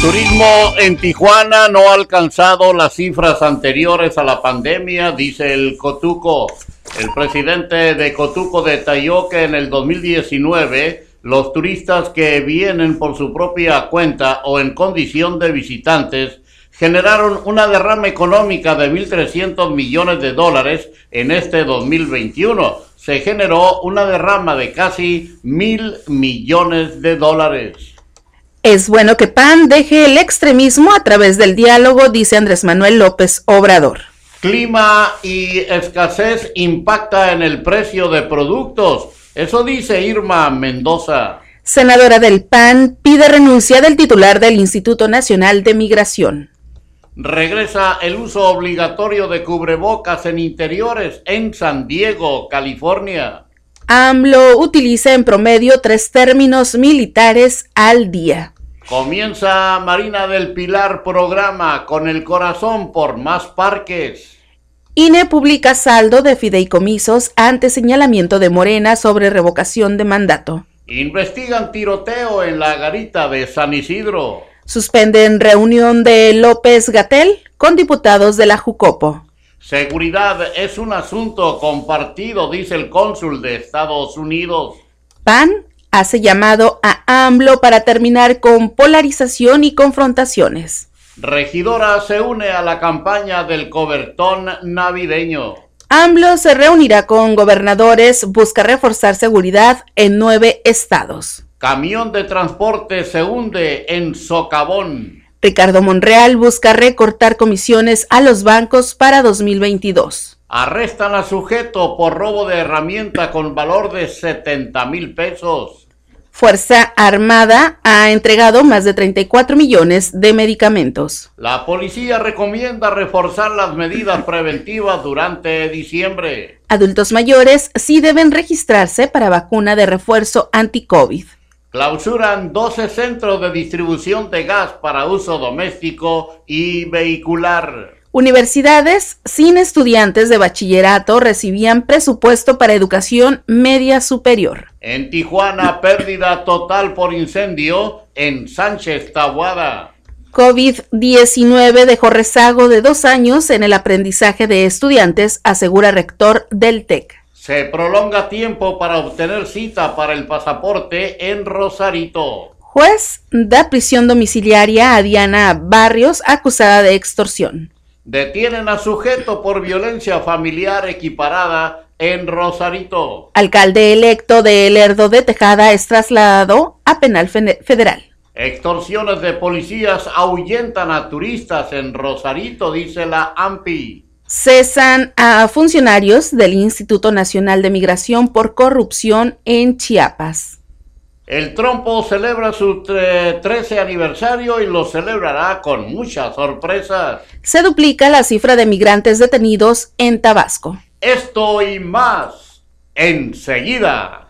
Turismo en Tijuana no ha alcanzado las cifras anteriores a la pandemia, dice el Cotuco. El presidente de Cotuco detalló que en el 2019 los turistas que vienen por su propia cuenta o en condición de visitantes generaron una derrama económica de 1.300 millones de dólares en este 2021. Se generó una derrama de casi mil millones de dólares. Es bueno que PAN deje el extremismo a través del diálogo, dice Andrés Manuel López Obrador. Clima y escasez impacta en el precio de productos. Eso dice Irma Mendoza. Senadora del PAN pide renuncia del titular del Instituto Nacional de Migración. Regresa el uso obligatorio de cubrebocas en interiores en San Diego, California. AMLO utiliza en promedio tres términos militares al día. Comienza Marina del Pilar programa con el corazón por más parques. INE publica saldo de fideicomisos ante señalamiento de Morena sobre revocación de mandato. Investigan tiroteo en la garita de San Isidro. Suspenden reunión de López Gatel con diputados de la Jucopo. Seguridad es un asunto compartido, dice el cónsul de Estados Unidos. PAN hace llamado a AMLO para terminar con polarización y confrontaciones. Regidora se une a la campaña del cobertón navideño. AMLO se reunirá con gobernadores, busca reforzar seguridad en nueve estados. Camión de transporte se hunde en socavón. Ricardo Monreal busca recortar comisiones a los bancos para 2022. Arrestan a sujeto por robo de herramienta con valor de 70 mil pesos. Fuerza Armada ha entregado más de 34 millones de medicamentos. La policía recomienda reforzar las medidas preventivas durante diciembre. Adultos mayores sí deben registrarse para vacuna de refuerzo anti-COVID. Clausuran 12 centros de distribución de gas para uso doméstico y vehicular. Universidades sin estudiantes de bachillerato recibían presupuesto para educación media superior. En Tijuana, pérdida total por incendio en Sánchez Tabuada. COVID-19 dejó rezago de dos años en el aprendizaje de estudiantes, asegura rector del TEC. Se prolonga tiempo para obtener cita para el pasaporte en Rosarito. Juez da prisión domiciliaria a Diana Barrios acusada de extorsión. Detienen a sujeto por violencia familiar equiparada en Rosarito. Alcalde electo de Lerdo de Tejada es trasladado a penal federal. Extorsiones de policías ahuyentan a turistas en Rosarito, dice la AMPI. Cesan a funcionarios del Instituto Nacional de Migración por corrupción en Chiapas. El Trompo celebra su 13 aniversario y lo celebrará con muchas sorpresas. Se duplica la cifra de migrantes detenidos en Tabasco. Esto y más enseguida.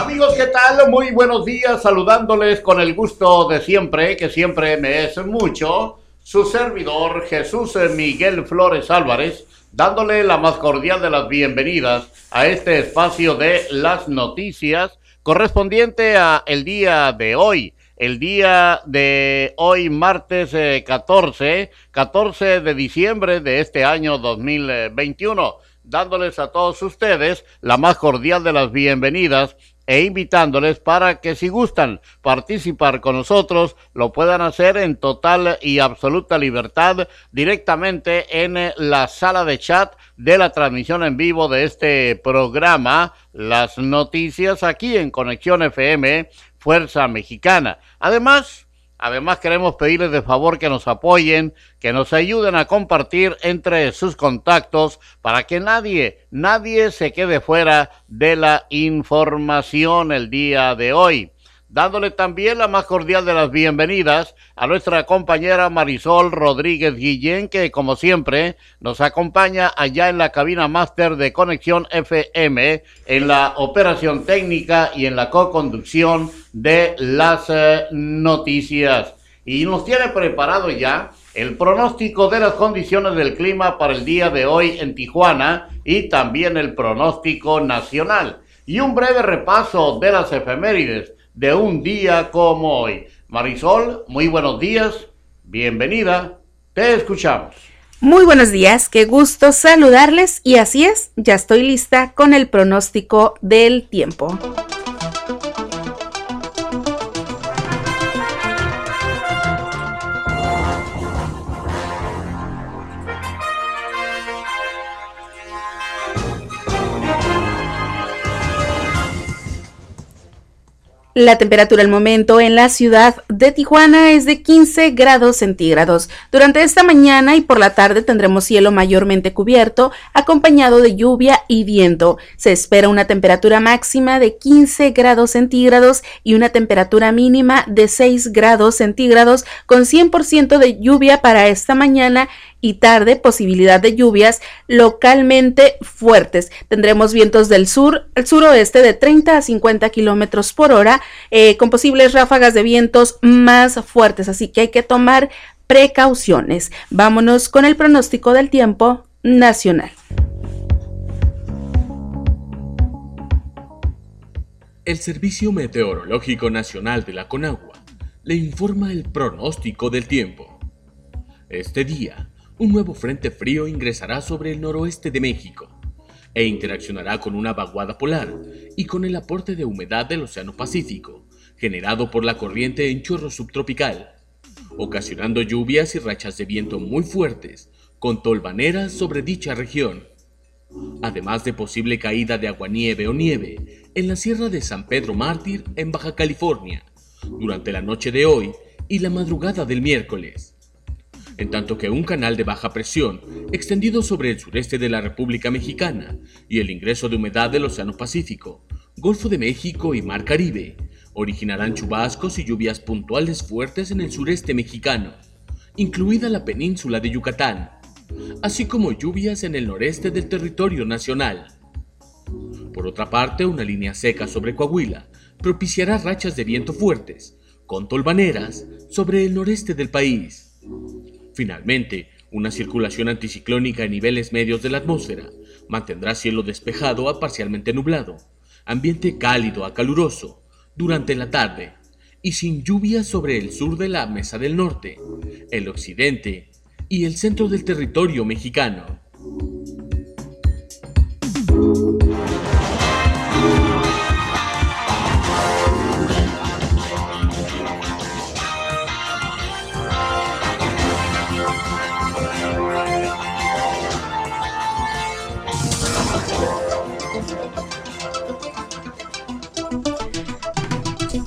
Amigos, ¿qué tal? Muy buenos días, saludándoles con el gusto de siempre, que siempre me es mucho, su servidor Jesús Miguel Flores Álvarez, dándole la más cordial de las bienvenidas a este espacio de las noticias correspondiente a el día de hoy, el día de hoy martes 14, 14 de diciembre de este año 2021 dándoles a todos ustedes la más cordial de las bienvenidas e invitándoles para que si gustan participar con nosotros lo puedan hacer en total y absoluta libertad directamente en la sala de chat de la transmisión en vivo de este programa Las Noticias aquí en Conexión FM Fuerza Mexicana. Además, Además queremos pedirles de favor que nos apoyen, que nos ayuden a compartir entre sus contactos para que nadie, nadie se quede fuera de la información el día de hoy dándole también la más cordial de las bienvenidas a nuestra compañera Marisol Rodríguez Guillén, que como siempre nos acompaña allá en la cabina máster de Conexión FM, en la operación técnica y en la co-conducción de las eh, noticias. Y nos tiene preparado ya el pronóstico de las condiciones del clima para el día de hoy en Tijuana y también el pronóstico nacional. y un breve repaso de las efemérides de un día como hoy. Marisol, muy buenos días, bienvenida, te escuchamos. Muy buenos días, qué gusto saludarles y así es, ya estoy lista con el pronóstico del tiempo. La temperatura al momento en la ciudad de Tijuana es de 15 grados centígrados. Durante esta mañana y por la tarde tendremos cielo mayormente cubierto, acompañado de lluvia y viento. Se espera una temperatura máxima de 15 grados centígrados y una temperatura mínima de 6 grados centígrados con 100% de lluvia para esta mañana y tarde posibilidad de lluvias localmente fuertes. Tendremos vientos del sur al suroeste de 30 a 50 kilómetros por hora, eh, con posibles ráfagas de vientos más fuertes, así que hay que tomar precauciones. Vámonos con el pronóstico del tiempo nacional. El Servicio Meteorológico Nacional de la Conagua le informa el pronóstico del tiempo. Este día, un nuevo frente frío ingresará sobre el noroeste de México e interaccionará con una vaguada polar y con el aporte de humedad del Océano Pacífico, generado por la corriente en chorro subtropical, ocasionando lluvias y rachas de viento muy fuertes, con tolvaneras sobre dicha región, además de posible caída de aguanieve o nieve en la Sierra de San Pedro Mártir en Baja California, durante la noche de hoy y la madrugada del miércoles en tanto que un canal de baja presión extendido sobre el sureste de la República Mexicana y el ingreso de humedad del Océano Pacífico, Golfo de México y Mar Caribe originarán chubascos y lluvias puntuales fuertes en el sureste mexicano, incluida la península de Yucatán, así como lluvias en el noreste del territorio nacional. Por otra parte, una línea seca sobre Coahuila propiciará rachas de viento fuertes, con tolvaneras, sobre el noreste del país. Finalmente, una circulación anticiclónica en niveles medios de la atmósfera mantendrá cielo despejado a parcialmente nublado, ambiente cálido a caluroso durante la tarde y sin lluvias sobre el sur de la Mesa del Norte, el occidente y el centro del territorio mexicano.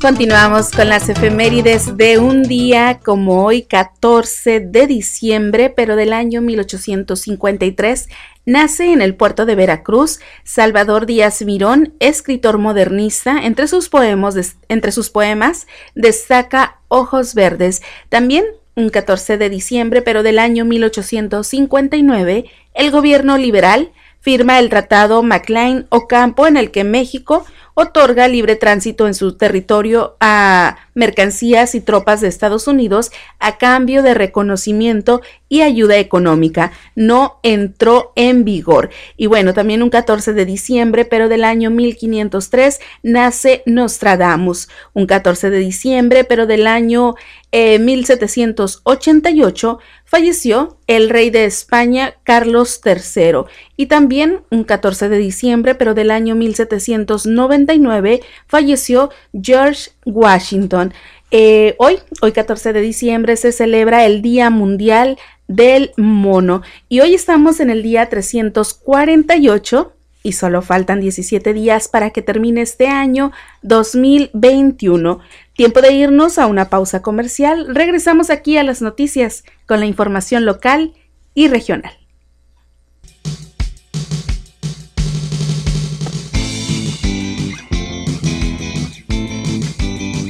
Continuamos con las efemérides de un día como hoy, 14 de diciembre, pero del año 1853. Nace en el puerto de Veracruz Salvador Díaz Mirón, escritor modernista. Entre sus, poemas, entre sus poemas destaca Ojos Verdes. También un 14 de diciembre, pero del año 1859, el gobierno liberal firma el Tratado MacLean-Ocampo en el que México otorga libre tránsito en su territorio a mercancías y tropas de Estados Unidos a cambio de reconocimiento y ayuda económica. No entró en vigor. Y bueno, también un 14 de diciembre, pero del año 1503, nace Nostradamus. Un 14 de diciembre, pero del año 1788, eh, falleció el rey de España Carlos III. Y también un 14 de diciembre, pero del año 1799, falleció George Washington. Eh, hoy, hoy 14 de diciembre, se celebra el Día Mundial del Mono y hoy estamos en el día 348 y solo faltan 17 días para que termine este año 2021. Tiempo de irnos a una pausa comercial. Regresamos aquí a las noticias con la información local y regional.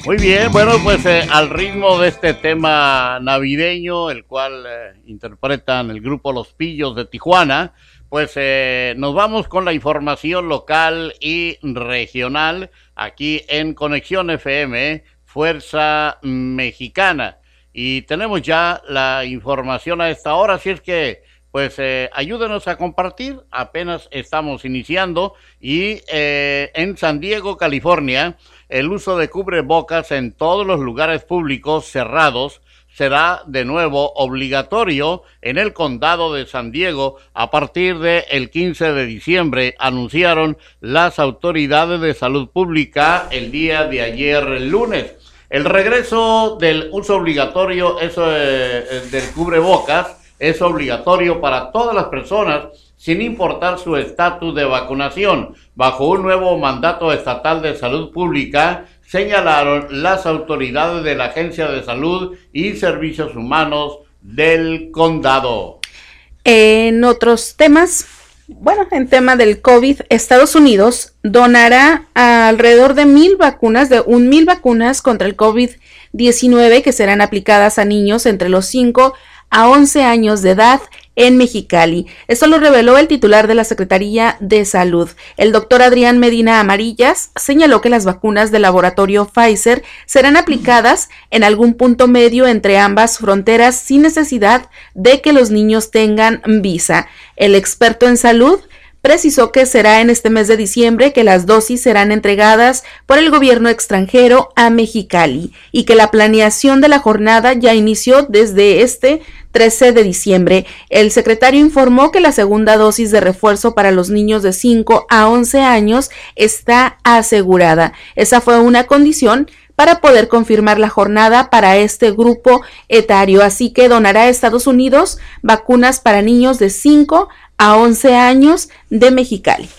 Muy bien, bueno, pues eh, al ritmo de este tema navideño, el cual eh, interpretan el grupo Los Pillos de Tijuana, pues eh, nos vamos con la información local y regional aquí en Conexión FM, Fuerza Mexicana. Y tenemos ya la información a esta hora, así es que pues eh, ayúdenos a compartir. Apenas estamos iniciando y eh, en San Diego, California, el uso de cubrebocas en todos los lugares públicos cerrados será de nuevo obligatorio en el condado de San Diego a partir del el 15 de diciembre, anunciaron las autoridades de salud pública el día de ayer lunes. El regreso del uso obligatorio eso, eh, eh, del cubrebocas es obligatorio para todas las personas sin importar su estatus de vacunación, bajo un nuevo mandato estatal de salud pública señalaron las autoridades de la Agencia de Salud y Servicios Humanos del condado. En otros temas, bueno, en tema del COVID, Estados Unidos donará alrededor de mil vacunas, de un mil vacunas contra el COVID-19 que serán aplicadas a niños entre los 5 a 11 años de edad en Mexicali. Esto lo reveló el titular de la Secretaría de Salud. El doctor Adrián Medina Amarillas señaló que las vacunas del laboratorio Pfizer serán aplicadas en algún punto medio entre ambas fronteras sin necesidad de que los niños tengan visa. El experto en salud precisó que será en este mes de diciembre que las dosis serán entregadas por el gobierno extranjero a Mexicali y que la planeación de la jornada ya inició desde este 13 de diciembre. El secretario informó que la segunda dosis de refuerzo para los niños de 5 a 11 años está asegurada. Esa fue una condición para poder confirmar la jornada para este grupo etario. Así que donará a Estados Unidos vacunas para niños de 5 a 11 años de Mexicali.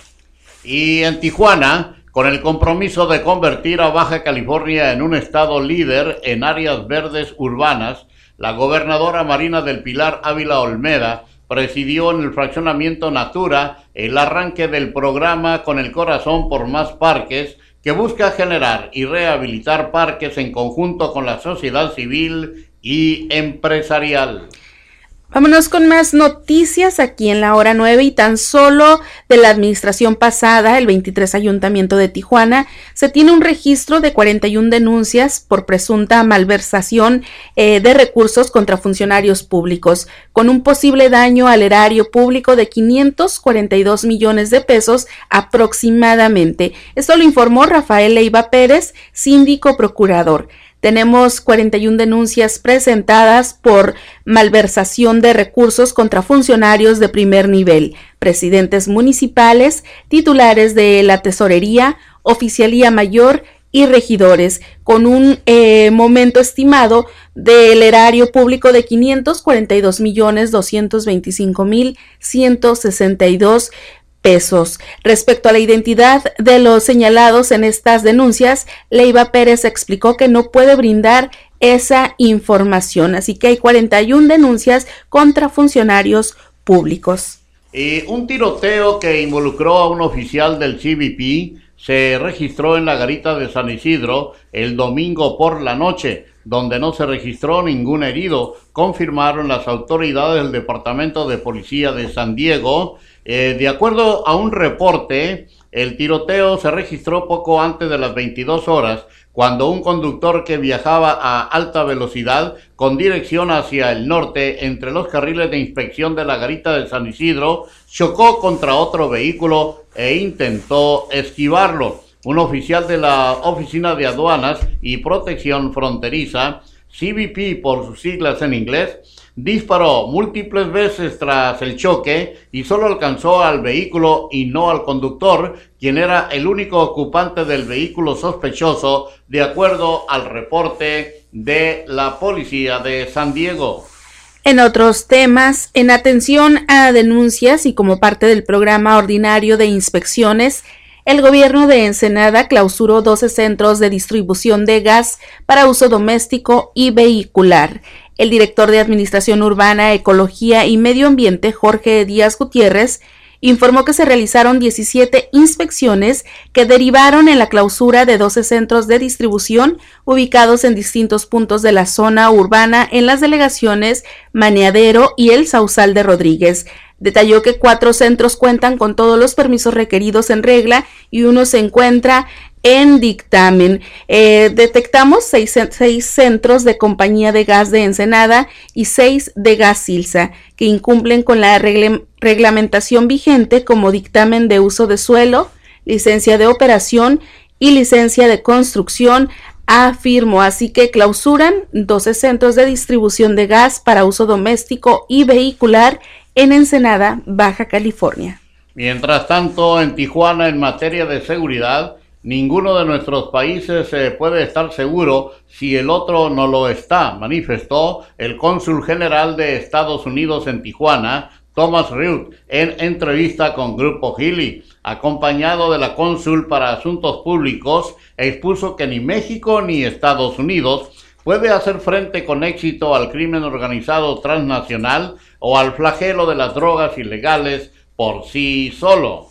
Y en Tijuana, con el compromiso de convertir a Baja California en un estado líder en áreas verdes urbanas, la gobernadora Marina del Pilar Ávila Olmeda presidió en el fraccionamiento Natura el arranque del programa Con el Corazón por Más Parques, que busca generar y rehabilitar parques en conjunto con la sociedad civil y empresarial. Vámonos con más noticias aquí en la hora 9 y tan solo de la administración pasada, el 23 Ayuntamiento de Tijuana, se tiene un registro de 41 denuncias por presunta malversación eh, de recursos contra funcionarios públicos, con un posible daño al erario público de 542 millones de pesos aproximadamente. Esto lo informó Rafael Leiva Pérez, síndico procurador. Tenemos 41 denuncias presentadas por malversación de recursos contra funcionarios de primer nivel, presidentes municipales, titulares de la tesorería, oficialía mayor y regidores, con un eh, momento estimado del erario público de 542 millones 225 mil 162 Respecto a la identidad de los señalados en estas denuncias, Leiva Pérez explicó que no puede brindar esa información, así que hay 41 denuncias contra funcionarios públicos. Y un tiroteo que involucró a un oficial del CBP se registró en la garita de San Isidro el domingo por la noche, donde no se registró ningún herido, confirmaron las autoridades del Departamento de Policía de San Diego eh, de acuerdo a un reporte, el tiroteo se registró poco antes de las 22 horas, cuando un conductor que viajaba a alta velocidad con dirección hacia el norte entre los carriles de inspección de la garita de San Isidro chocó contra otro vehículo e intentó esquivarlo. Un oficial de la Oficina de Aduanas y Protección Fronteriza, CBP por sus siglas en inglés, disparó múltiples veces tras el choque y solo alcanzó al vehículo y no al conductor, quien era el único ocupante del vehículo sospechoso, de acuerdo al reporte de la policía de San Diego. En otros temas, en atención a denuncias y como parte del programa ordinario de inspecciones, el gobierno de Ensenada clausuró 12 centros de distribución de gas para uso doméstico y vehicular. El director de Administración Urbana, Ecología y Medio Ambiente, Jorge Díaz Gutiérrez, informó que se realizaron 17 inspecciones que derivaron en la clausura de 12 centros de distribución ubicados en distintos puntos de la zona urbana en las delegaciones Maneadero y el Sausal de Rodríguez. Detalló que cuatro centros cuentan con todos los permisos requeridos en regla y uno se encuentra en dictamen. Eh, detectamos seis, centros de compañía de gas de Ensenada y seis de gas Silsa que incumplen con la reglamentación vigente como dictamen de uso de suelo, licencia de operación y licencia de construcción, afirmó. Así que clausuran 12 centros de distribución de gas para uso doméstico y vehicular en Ensenada, Baja California. Mientras tanto, en Tijuana, en materia de seguridad, ninguno de nuestros países eh, puede estar seguro si el otro no lo está, manifestó el cónsul general de Estados Unidos en Tijuana, Thomas Ruth, en entrevista con Grupo Gili, acompañado de la cónsul para Asuntos Públicos, expuso que ni México ni Estados Unidos puede hacer frente con éxito al crimen organizado transnacional o al flagelo de las drogas ilegales por sí solo.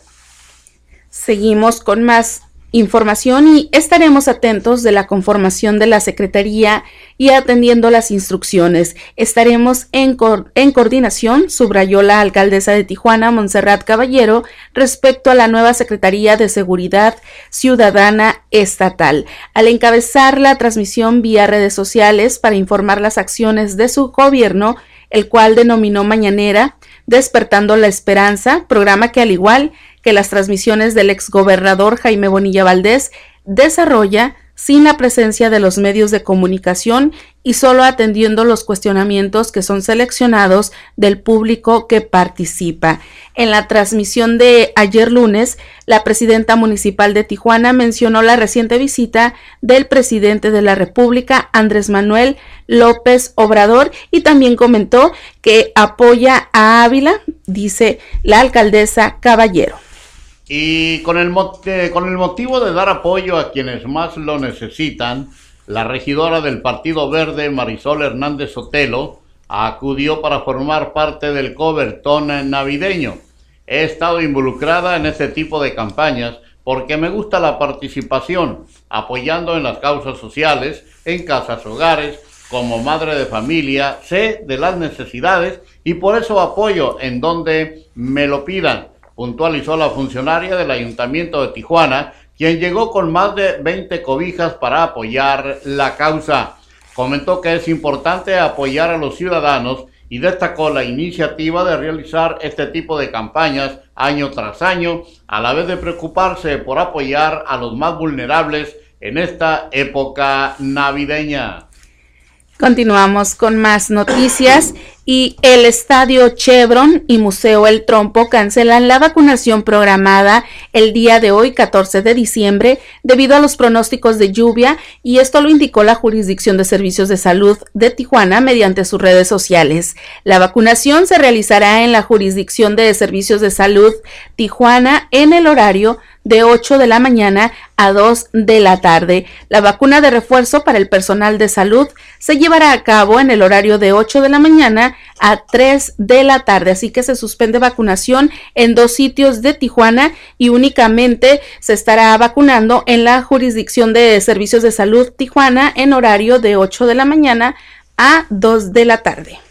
Seguimos con más información y estaremos atentos de la conformación de la Secretaría y atendiendo las instrucciones. Estaremos en, en, coordinación, subrayó la alcaldesa de Tijuana, Montserrat Caballero, respecto a la nueva Secretaría de Seguridad Ciudadana Estatal. Al encabezar la transmisión vía redes sociales para informar las acciones de su gobierno, el cual denominó Mañanera, Despertando la Esperanza, programa que al igual que las transmisiones del exgobernador Jaime Bonilla Valdés desarrolla sin la presencia de los medios de comunicación y solo atendiendo los cuestionamientos que son seleccionados del público que participa. En la transmisión de ayer lunes, la presidenta municipal de Tijuana mencionó la reciente visita del presidente de la República, Andrés Manuel López Obrador, y también comentó que apoya a Ávila, dice la alcaldesa Caballero. Y con el, con el motivo de dar apoyo a quienes más lo necesitan, la regidora del Partido Verde, Marisol Hernández Sotelo, acudió para formar parte del cobertón navideño. He estado involucrada en este tipo de campañas porque me gusta la participación, apoyando en las causas sociales, en casas hogares, como madre de familia, sé de las necesidades y por eso apoyo en donde me lo pidan puntualizó la funcionaria del Ayuntamiento de Tijuana, quien llegó con más de 20 cobijas para apoyar la causa. Comentó que es importante apoyar a los ciudadanos y destacó la iniciativa de realizar este tipo de campañas año tras año, a la vez de preocuparse por apoyar a los más vulnerables en esta época navideña. Continuamos con más noticias y el Estadio Chevron y Museo El Trompo cancelan la vacunación programada el día de hoy, 14 de diciembre, debido a los pronósticos de lluvia y esto lo indicó la Jurisdicción de Servicios de Salud de Tijuana mediante sus redes sociales. La vacunación se realizará en la Jurisdicción de Servicios de Salud Tijuana en el horario de 8 de la mañana a 2 de la tarde. La vacuna de refuerzo para el personal de salud se llevará a cabo en el horario de 8 de la mañana a 3 de la tarde. Así que se suspende vacunación en dos sitios de Tijuana y únicamente se estará vacunando en la jurisdicción de servicios de salud Tijuana en horario de 8 de la mañana a 2 de la tarde.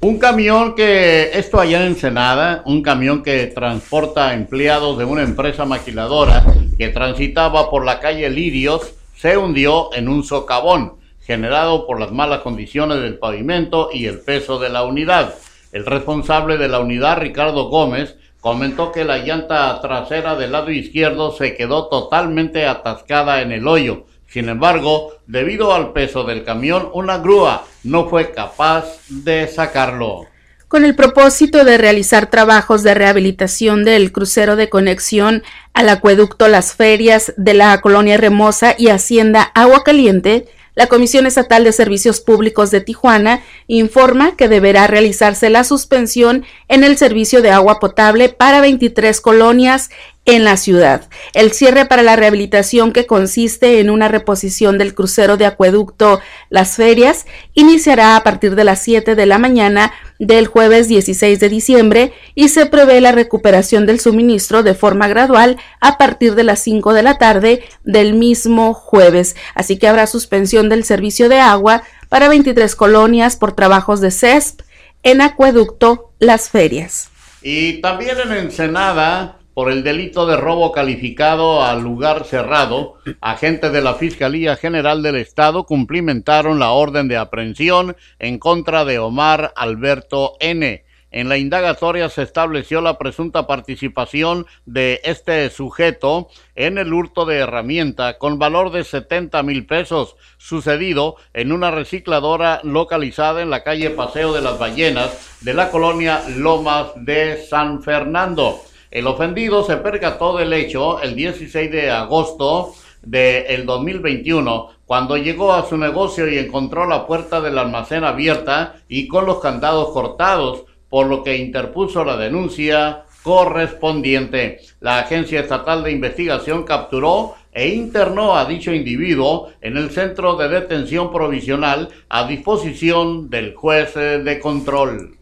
Un camión que, esto allá en Ensenada, un camión que transporta empleados de una empresa maquiladora que transitaba por la calle Lirios, se hundió en un socavón generado por las malas condiciones del pavimento y el peso de la unidad. El responsable de la unidad, Ricardo Gómez, comentó que la llanta trasera del lado izquierdo se quedó totalmente atascada en el hoyo sin embargo, debido al peso del camión, una grúa no fue capaz de sacarlo. Con el propósito de realizar trabajos de rehabilitación del crucero de conexión al acueducto Las Ferias de la colonia Remosa y Hacienda Agua Caliente, la Comisión Estatal de Servicios Públicos de Tijuana informa que deberá realizarse la suspensión en el servicio de agua potable para 23 colonias en la ciudad. El cierre para la rehabilitación que consiste en una reposición del crucero de acueducto Las Ferias iniciará a partir de las 7 de la mañana del jueves 16 de diciembre y se prevé la recuperación del suministro de forma gradual a partir de las 5 de la tarde del mismo jueves. Así que habrá suspensión del servicio de agua para 23 colonias por trabajos de CESP en acueducto Las Ferias. Y también en Ensenada por el delito de robo calificado al lugar cerrado, agentes de la Fiscalía General del Estado cumplimentaron la orden de aprehensión en contra de Omar Alberto N. En la indagatoria se estableció la presunta participación de este sujeto en el hurto de herramienta con valor de 70 mil pesos, sucedido en una recicladora localizada en la calle Paseo de las Ballenas de la colonia Lomas de San Fernando. El ofendido se percató del hecho el 16 de agosto del 2021, cuando llegó a su negocio y encontró la puerta del almacén abierta y con los candados cortados, por lo que interpuso la denuncia correspondiente. La Agencia Estatal de Investigación capturó e internó a dicho individuo en el centro de detención provisional a disposición del juez de control.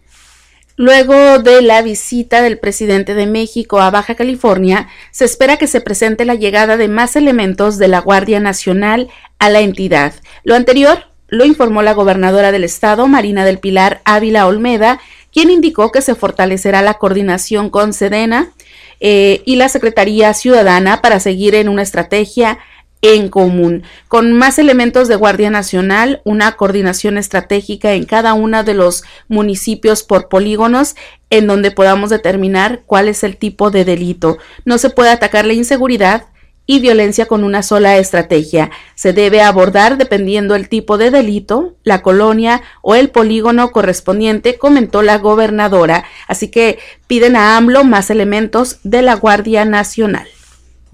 Luego de la visita del presidente de México a Baja California, se espera que se presente la llegada de más elementos de la Guardia Nacional a la entidad. Lo anterior lo informó la gobernadora del estado, Marina del Pilar Ávila Olmeda, quien indicó que se fortalecerá la coordinación con Sedena eh, y la Secretaría Ciudadana para seguir en una estrategia en común, con más elementos de Guardia Nacional, una coordinación estratégica en cada uno de los municipios por polígonos, en donde podamos determinar cuál es el tipo de delito. No se puede atacar la inseguridad y violencia con una sola estrategia. Se debe abordar dependiendo el tipo de delito, la colonia o el polígono correspondiente, comentó la gobernadora. Así que piden a AMLO más elementos de la Guardia Nacional.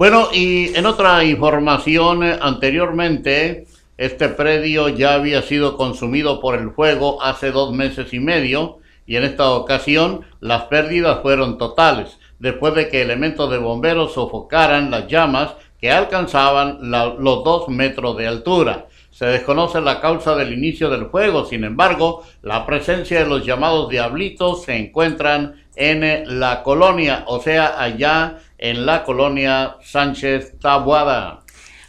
Bueno, y en otra información, eh, anteriormente, este predio ya había sido consumido por el fuego hace dos meses y medio y en esta ocasión las pérdidas fueron totales, después de que elementos de bomberos sofocaran las llamas que alcanzaban los dos metros de altura. Se desconoce la causa del inicio del fuego, sin embargo, la presencia de los llamados diablitos se encuentran en la colonia, o sea, allá en la colonia Sánchez Tabuada.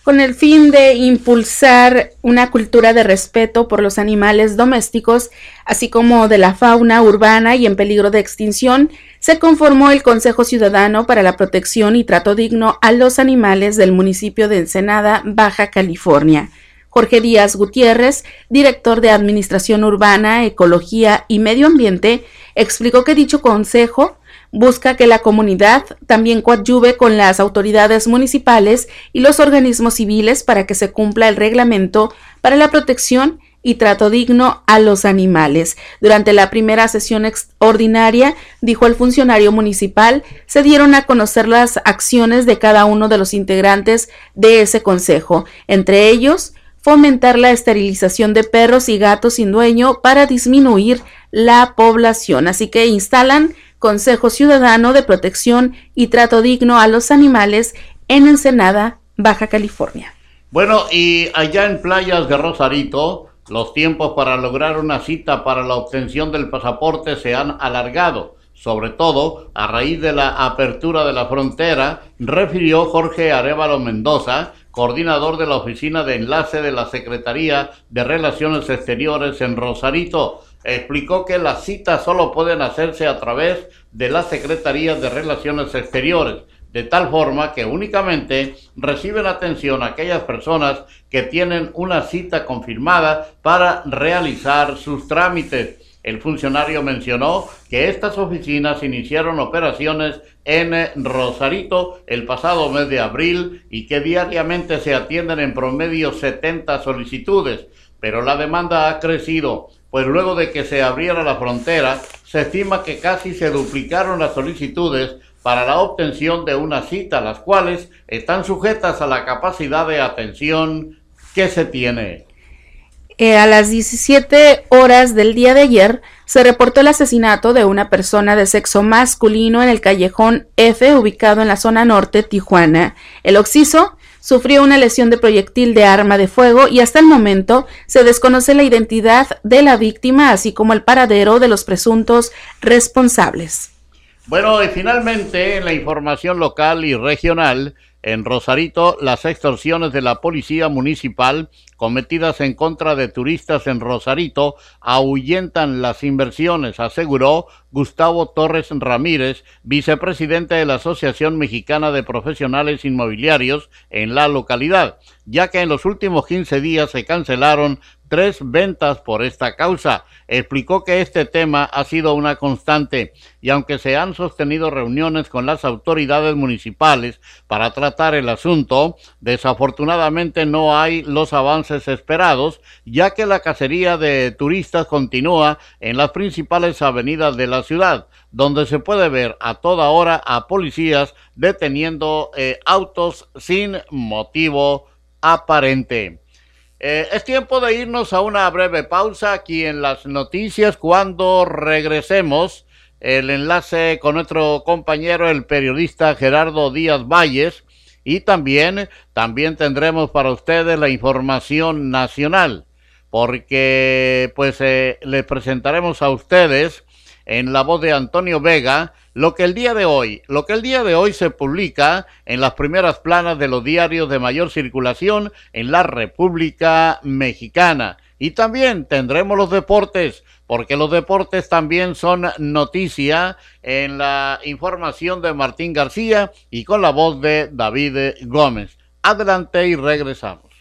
Con el fin de impulsar una cultura de respeto por los animales domésticos, así como de la fauna urbana y en peligro de extinción, se conformó el Consejo Ciudadano para la Protección y Trato Digno a los Animales del municipio de Ensenada, Baja California. Jorge Díaz Gutiérrez, director de Administración Urbana, Ecología y Medio Ambiente, explicó que dicho consejo busca que la comunidad también coadyuve con las autoridades municipales y los organismos civiles para que se cumpla el reglamento para la protección y trato digno a los animales. Durante la primera sesión extraordinaria, dijo el funcionario municipal, se dieron a conocer las acciones de cada uno de los integrantes de ese consejo, entre ellos fomentar la esterilización de perros y gatos sin dueño para disminuir la población. Así que instalan Consejo Ciudadano de Protección y Trato Digno a los Animales en Ensenada, Baja California. Bueno, y allá en playas de Rosarito, los tiempos para lograr una cita para la obtención del pasaporte se han alargado, sobre todo a raíz de la apertura de la frontera, refirió Jorge Arevalo Mendoza, coordinador de la Oficina de Enlace de la Secretaría de Relaciones Exteriores en Rosarito explicó que las citas solo pueden hacerse a través de la Secretaría de Relaciones Exteriores, de tal forma que únicamente reciben atención aquellas personas que tienen una cita confirmada para realizar sus trámites. El funcionario mencionó que estas oficinas iniciaron operaciones en Rosarito el pasado mes de abril y que diariamente se atienden en promedio 70 solicitudes, pero la demanda ha crecido pues luego de que se abriera la frontera, se estima que casi se duplicaron las solicitudes para la obtención de una cita, las cuales están sujetas a la capacidad de atención que se tiene. Eh, a las 17 horas del día de ayer se reportó el asesinato de una persona de sexo masculino en el callejón F ubicado en la zona norte Tijuana. El occiso sufrió una lesión de proyectil de arma de fuego y hasta el momento se desconoce la identidad de la víctima, así como el paradero de los presuntos responsables. Bueno, y finalmente en la información local y regional, en Rosarito, las extorsiones de la policía municipal cometidas en contra de turistas en Rosarito ahuyentan las inversiones, aseguró Gustavo Torres Ramírez, vicepresidente de la Asociación Mexicana de Profesionales Inmobiliarios en la localidad, ya que en los últimos 15 días se cancelaron tres ventas por esta causa. Explicó que este tema ha sido una constante y aunque se han sostenido reuniones con las autoridades municipales para tratar el asunto, desafortunadamente no hay los avances esperados, ya que la cacería de turistas continúa en las principales avenidas de la ciudad, donde se puede ver a toda hora a policías deteniendo eh, autos sin motivo aparente. Eh, es tiempo de irnos a una breve pausa aquí en las noticias. Cuando regresemos, el enlace con nuestro compañero, el periodista Gerardo Díaz Valles, y también, también tendremos para ustedes la información nacional, porque pues eh, les presentaremos a ustedes en la voz de Antonio Vega lo que el día de hoy, lo que el día de hoy se publica en las primeras planas de los diarios de mayor circulación en la República Mexicana. Y también tendremos los deportes, porque los deportes también son noticia en la información de Martín García y con la voz de David Gómez. Adelante y regresamos.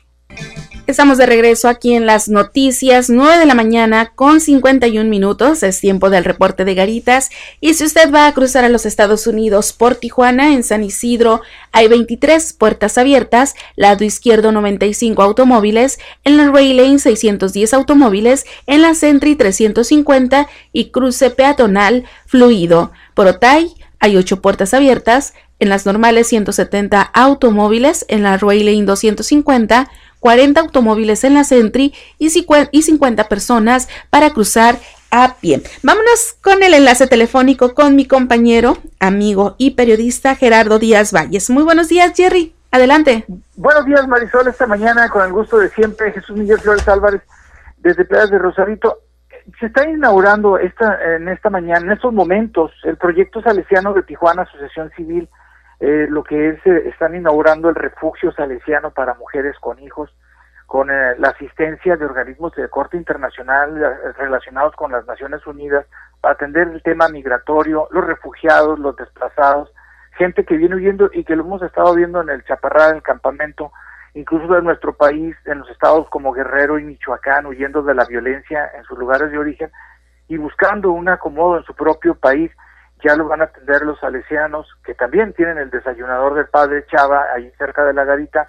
Estamos de regreso aquí en las noticias, 9 de la mañana con 51 minutos, es tiempo del reporte de Garitas. Y si usted va a cruzar a los Estados Unidos por Tijuana, en San Isidro, hay 23 puertas abiertas, lado izquierdo 95 automóviles, en la Ray Lane 610 automóviles, en la Sentry 350 y cruce peatonal fluido. Por Otay hay 8 puertas abiertas, en las normales 170 automóviles, en la Ray Lane 250, 40 automóviles en la Sentry y 50 personas para cruzar a pie. Vámonos con el enlace telefónico con mi compañero, amigo y periodista Gerardo Díaz Valles. Muy buenos días, Jerry. Adelante. Buenos días, Marisol. Esta mañana, con el gusto de siempre, Jesús Miguel Flores Álvarez, desde Playas de Rosarito. Se está inaugurando esta, en esta mañana, en estos momentos, el proyecto salesiano de Tijuana, Asociación Civil, eh, lo que es, eh, están inaugurando el refugio salesiano para mujeres con hijos, con eh, la asistencia de organismos de corte internacional relacionados con las Naciones Unidas para atender el tema migratorio, los refugiados, los desplazados, gente que viene huyendo y que lo hemos estado viendo en el Chaparral, en el campamento, incluso de nuestro país, en los estados como Guerrero y Michoacán, huyendo de la violencia en sus lugares de origen y buscando un acomodo en su propio país ya lo van a atender los salesianos, que también tienen el desayunador del padre Chava ahí cerca de la garita,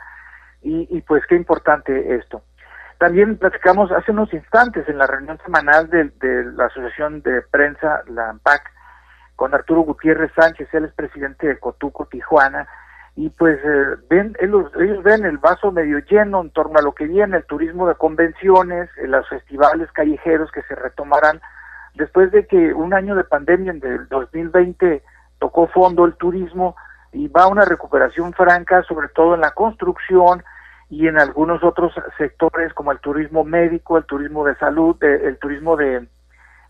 y, pues qué importante esto. También platicamos hace unos instantes en la reunión semanal de, la Asociación de Prensa, la AMPAC, con Arturo Gutiérrez Sánchez, él es presidente de Cotuco, Tijuana, y pues eh, ven ellos, ellos ven el vaso medio lleno en torno a lo que viene, el turismo de convenciones, eh, los festivales callejeros que se retomarán después de que un año de pandemia en el 2020 tocó fondo el turismo y va una recuperación franca, sobre todo en la construcción y en algunos otros sectores como el turismo médico, el turismo de salud, el turismo de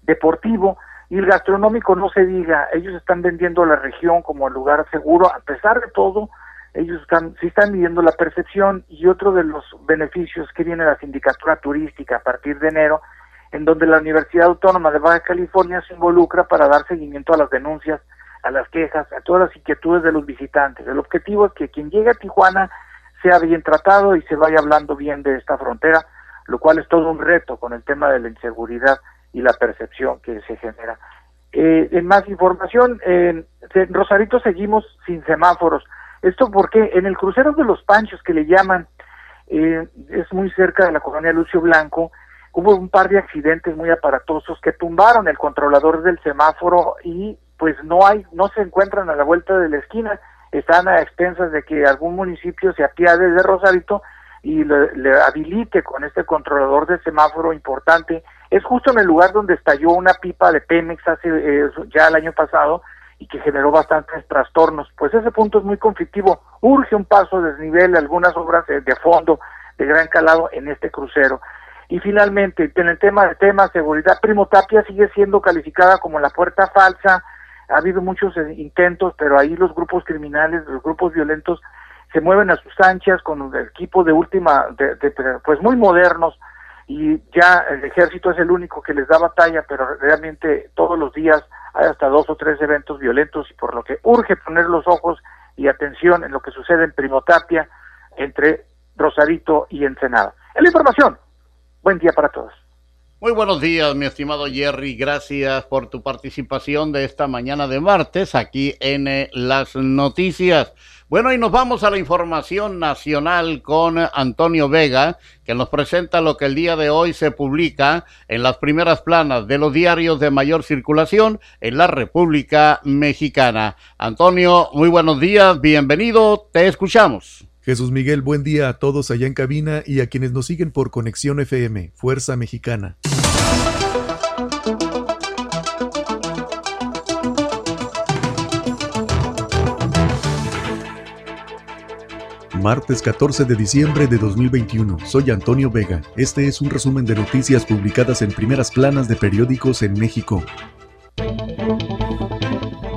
deportivo. Y el gastronómico no se diga, ellos están vendiendo la región como el lugar seguro, a pesar de todo, ellos están, sí están midiendo la percepción y otro de los beneficios que viene la sindicatura turística a partir de enero en donde la Universidad Autónoma de Baja California se involucra para dar seguimiento a las denuncias, a las quejas, a todas las inquietudes de los visitantes. El objetivo es que quien llegue a Tijuana sea bien tratado y se vaya hablando bien de esta frontera, lo cual es todo un reto con el tema de la inseguridad y la percepción que se genera. Eh, en más información, en Rosarito seguimos sin semáforos. Esto porque en el crucero de los Panchos que le llaman, eh, es muy cerca de la colonia Lucio Blanco, hubo un par de accidentes muy aparatosos que tumbaron el controlador del semáforo y pues no hay, no se encuentran a la vuelta de la esquina, están a expensas de que algún municipio se apiade de Rosarito y le, habilite con este controlador de semáforo importante. Es justo en el lugar donde estalló una pipa de Pemex hace eh, ya el año pasado y que generó bastantes trastornos. Pues ese punto es muy conflictivo. Urge un paso de desnivel, algunas obras de fondo de gran calado en este crucero. Y finalmente, en el tema de tema seguridad, Primo Tapia sigue siendo calificada como la puerta falsa. Ha habido muchos eh, intentos, pero ahí los grupos criminales, los grupos violentos se mueven a sus anchas con un equipo de última, de, pues muy modernos, y ya el ejército es el único que les da batalla, pero realmente todos los días hay hasta dos o tres eventos violentos y por lo que urge poner los ojos y atención en lo que sucede en Primotapia entre Rosarito y Ensenada. En la información, buen día para todos. Muy buenos días, mi estimado Jerry. Gracias por tu participación de esta mañana de martes aquí en eh, las noticias. Bueno, y nos vamos a la información nacional con Antonio Vega, que nos presenta lo que el día de hoy se publica en las primeras planas de los diarios de mayor circulación en la República Mexicana. Antonio, muy buenos días, bienvenido, te escuchamos. Jesús Miguel, buen día a todos allá en cabina y a quienes nos siguen por Conexión FM, Fuerza Mexicana. Martes 14 de diciembre de 2021. Soy Antonio Vega. Este es un resumen de noticias publicadas en primeras planas de periódicos en México.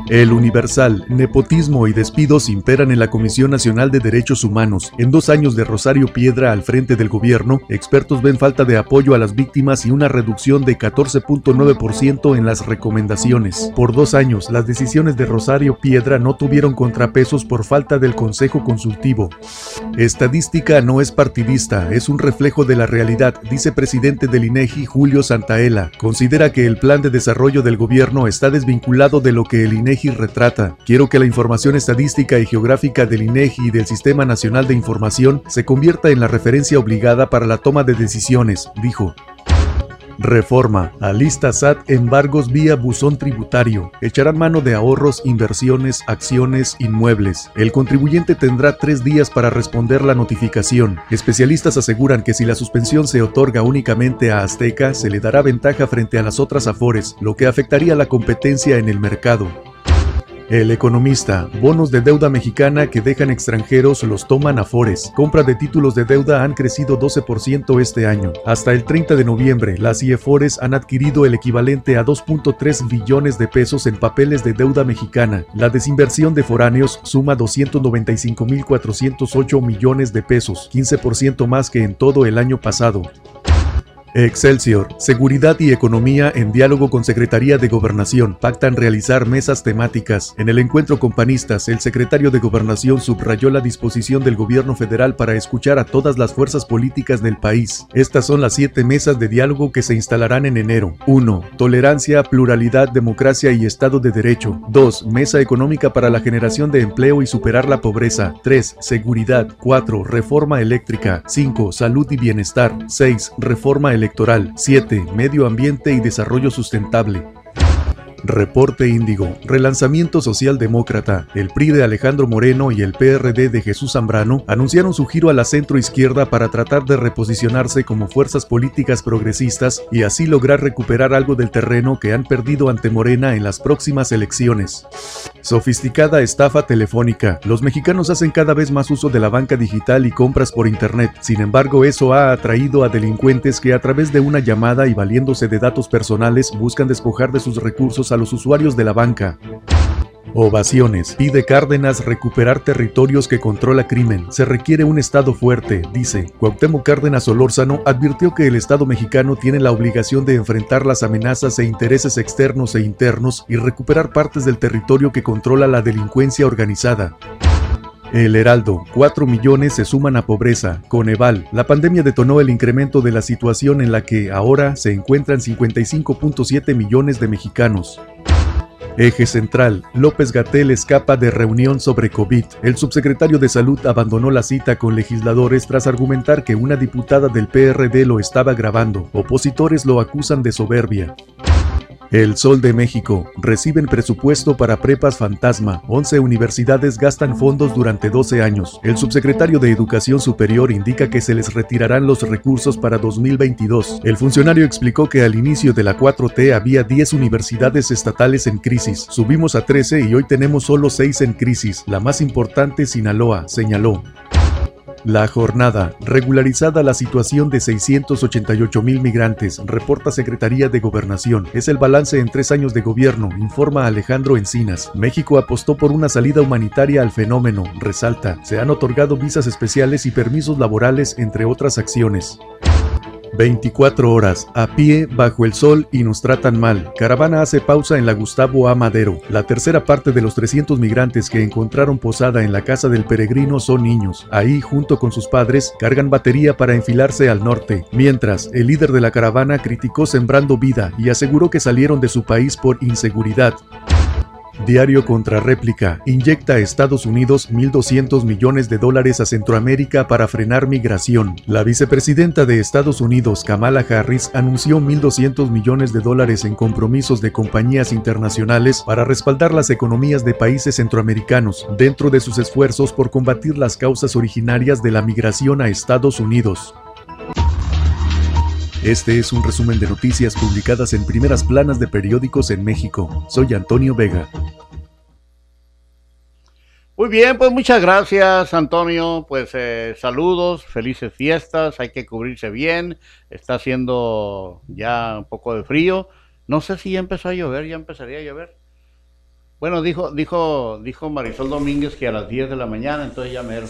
El Universal, nepotismo y despidos imperan en la Comisión Nacional de Derechos Humanos. En dos años de Rosario Piedra al frente del gobierno, expertos ven falta de apoyo a las víctimas y una reducción de 14.9% en las recomendaciones. Por dos años, las decisiones de Rosario Piedra no tuvieron contrapesos por falta del Consejo Consultivo. Estadística no es partidista, es un reflejo de la realidad, dice presidente del INEGI Julio Santaella. Considera que el plan de desarrollo del gobierno está desvinculado de lo que el INEGI retrata. Quiero que la información estadística y geográfica del INEGI y del Sistema Nacional de Información se convierta en la referencia obligada para la toma de decisiones, dijo. Reforma. Alista SAT embargos vía buzón tributario. Echarán mano de ahorros, inversiones, acciones, inmuebles. El contribuyente tendrá tres días para responder la notificación. Especialistas aseguran que si la suspensión se otorga únicamente a Azteca, se le dará ventaja frente a las otras afores, lo que afectaría la competencia en el mercado. El economista, bonos de deuda mexicana que dejan extranjeros los toman afores. Compra de títulos de deuda han crecido 12% este año. Hasta el 30 de noviembre, las IEFORES han adquirido el equivalente a 2.3 billones de pesos en papeles de deuda mexicana. La desinversión de foráneos suma 295.408 millones de pesos, 15% más que en todo el año pasado. Excelsior, Seguridad y Economía en diálogo con Secretaría de Gobernación. Pactan realizar mesas temáticas. En el encuentro con panistas, el secretario de Gobernación subrayó la disposición del gobierno federal para escuchar a todas las fuerzas políticas del país. Estas son las siete mesas de diálogo que se instalarán en enero. 1. Tolerancia, pluralidad, democracia y Estado de Derecho. 2. Mesa económica para la generación de empleo y superar la pobreza. 3. Seguridad. 4. Reforma eléctrica. 5. Salud y bienestar. 6. Reforma electoral electoral. 7. Medio ambiente y desarrollo sustentable. Reporte Índigo, relanzamiento socialdemócrata. El PRI de Alejandro Moreno y el PRD de Jesús Zambrano anunciaron su giro a la centro-izquierda para tratar de reposicionarse como fuerzas políticas progresistas y así lograr recuperar algo del terreno que han perdido ante Morena en las próximas elecciones. Sofisticada estafa telefónica. Los mexicanos hacen cada vez más uso de la banca digital y compras por Internet. Sin embargo, eso ha atraído a delincuentes que a través de una llamada y valiéndose de datos personales buscan despojar de sus recursos a los usuarios de la banca. Ovaciones. Pide Cárdenas recuperar territorios que controla crimen. Se requiere un Estado fuerte, dice. Cuauhtémoc Cárdenas Solórzano advirtió que el Estado mexicano tiene la obligación de enfrentar las amenazas e intereses externos e internos y recuperar partes del territorio que controla la delincuencia organizada. El Heraldo, 4 millones se suman a pobreza. Coneval, la pandemia detonó el incremento de la situación en la que ahora se encuentran 55.7 millones de mexicanos. Eje central, López Gatel escapa de reunión sobre COVID. El subsecretario de Salud abandonó la cita con legisladores tras argumentar que una diputada del PRD lo estaba grabando. Opositores lo acusan de soberbia. El Sol de México. Reciben presupuesto para prepas fantasma. 11 universidades gastan fondos durante 12 años. El subsecretario de Educación Superior indica que se les retirarán los recursos para 2022. El funcionario explicó que al inicio de la 4T había 10 universidades estatales en crisis. Subimos a 13 y hoy tenemos solo 6 en crisis. La más importante, Sinaloa, señaló. La jornada, regularizada la situación de 688 mil migrantes, reporta Secretaría de Gobernación. Es el balance en tres años de gobierno, informa Alejandro Encinas. México apostó por una salida humanitaria al fenómeno, resalta. Se han otorgado visas especiales y permisos laborales, entre otras acciones. 24 horas, a pie, bajo el sol y nos tratan mal. Caravana hace pausa en la Gustavo A. Madero. La tercera parte de los 300 migrantes que encontraron posada en la casa del peregrino son niños. Ahí, junto con sus padres, cargan batería para enfilarse al norte. Mientras, el líder de la caravana criticó Sembrando Vida y aseguró que salieron de su país por inseguridad. Diario contra réplica. Inyecta a Estados Unidos 1.200 millones de dólares a Centroamérica para frenar migración. La vicepresidenta de Estados Unidos, Kamala Harris, anunció 1.200 millones de dólares en compromisos de compañías internacionales para respaldar las economías de países centroamericanos dentro de sus esfuerzos por combatir las causas originarias de la migración a Estados Unidos. Este es un resumen de noticias publicadas en primeras planas de periódicos en México. Soy Antonio Vega. Muy bien, pues muchas gracias Antonio. Pues eh, saludos, felices fiestas, hay que cubrirse bien. Está haciendo ya un poco de frío. No sé si ya empezó a llover, ya empezaría a llover. Bueno, dijo, dijo, dijo Marisol Domínguez que a las 10 de la mañana, entonces ya me...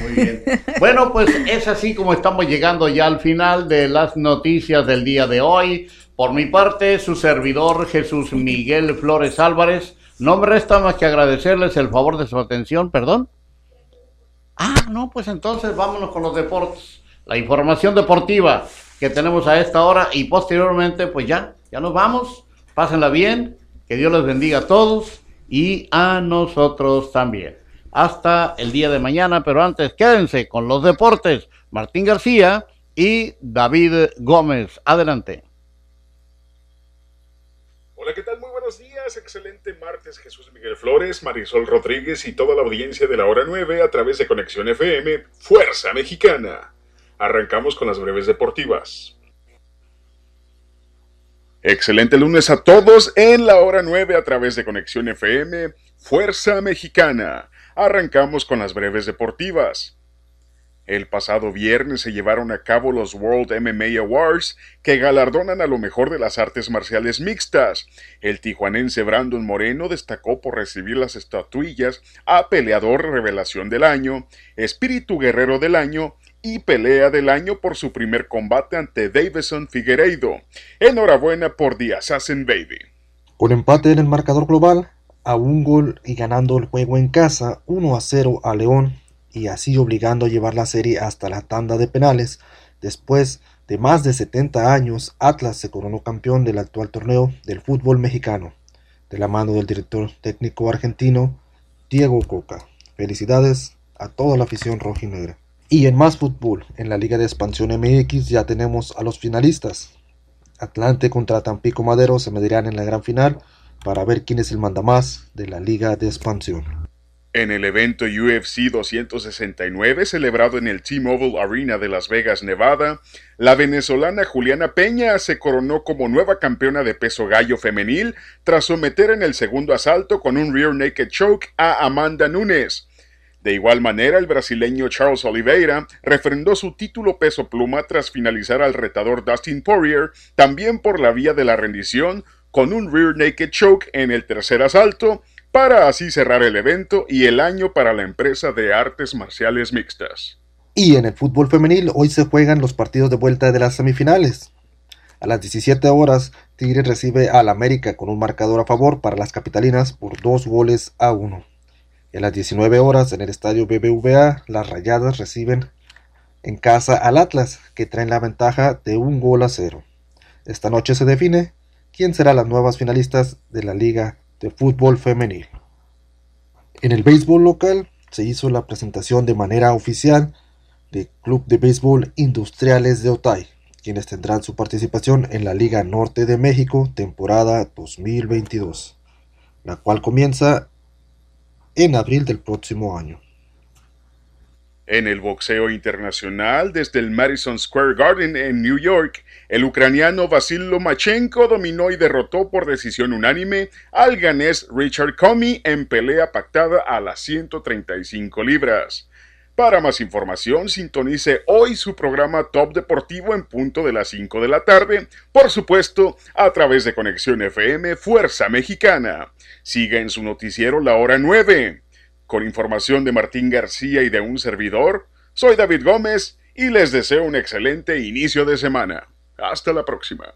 Muy bien. Bueno, pues es así como estamos llegando ya al final de las noticias del día de hoy. Por mi parte, su servidor Jesús Miguel Flores Álvarez. No me resta más que agradecerles el favor de su atención, perdón. Ah, no, pues entonces vámonos con los deportes. La información deportiva que tenemos a esta hora y posteriormente, pues ya, ya nos vamos. Pásenla bien, que Dios les bendiga a todos y a nosotros también hasta el día de mañana, pero antes quédense con los deportes. Martín García y David Gómez. Adelante. Hola, ¿qué tal? Muy buenos días. Excelente martes, Jesús Miguel Flores, Marisol Rodríguez y toda la audiencia de la hora 9 a través de Conexión FM, Fuerza Mexicana. Arrancamos con las breves deportivas. Excelente lunes a todos en la hora 9 a través de Conexión FM, Fuerza Mexicana. Arrancamos con las breves deportivas. El pasado viernes se llevaron a cabo los World MMA Awards, que galardonan a lo mejor de las artes marciales mixtas. El tijuanense Brandon Moreno destacó por recibir las estatuillas a Peleador Revelación del Año, Espíritu Guerrero del Año y Pelea del Año por su primer combate ante Davison Figueiredo. Enhorabuena por The Assassin Baby. Con empate en el marcador global, a un gol y ganando el juego en casa 1 a 0 a León y así obligando a llevar la serie hasta la tanda de penales. Después de más de 70 años, Atlas se coronó campeón del actual torneo del fútbol mexicano, de la mano del director técnico argentino Diego Coca. Felicidades a toda la afición rojinegra. Y en más fútbol, en la Liga de Expansión MX ya tenemos a los finalistas. Atlante contra Tampico Madero se medirán en la gran final para ver quién es el mandamás de la Liga de Expansión. En el evento UFC 269 celebrado en el T-Mobile Arena de Las Vegas, Nevada, la venezolana Juliana Peña se coronó como nueva campeona de peso gallo femenil tras someter en el segundo asalto con un rear naked choke a Amanda Nunes. De igual manera, el brasileño Charles Oliveira refrendó su título peso pluma tras finalizar al retador Dustin Poirier, también por la vía de la rendición, con un rear naked choke en el tercer asalto, para así cerrar el evento y el año para la empresa de artes marciales mixtas. Y en el fútbol femenil hoy se juegan los partidos de vuelta de las semifinales. A las 17 horas, Tigre recibe al América con un marcador a favor para las capitalinas por dos goles a uno. Y a las 19 horas, en el estadio BBVA, las Rayadas reciben en casa al Atlas, que traen la ventaja de un gol a cero. Esta noche se define quién será las nuevas finalistas de la Liga de Fútbol Femenil. En el béisbol local se hizo la presentación de manera oficial del Club de Béisbol Industriales de Otay, quienes tendrán su participación en la Liga Norte de México temporada 2022, la cual comienza en abril del próximo año. En el boxeo internacional, desde el Madison Square Garden en New York, el ucraniano Vasil Lomachenko dominó y derrotó por decisión unánime al ganés Richard Comey en pelea pactada a las 135 libras. Para más información, sintonice hoy su programa Top Deportivo en punto de las 5 de la tarde, por supuesto, a través de Conexión FM Fuerza Mexicana. Siga en su noticiero La Hora 9. Con información de Martín García y de un servidor, soy David Gómez y les deseo un excelente inicio de semana. Hasta la próxima.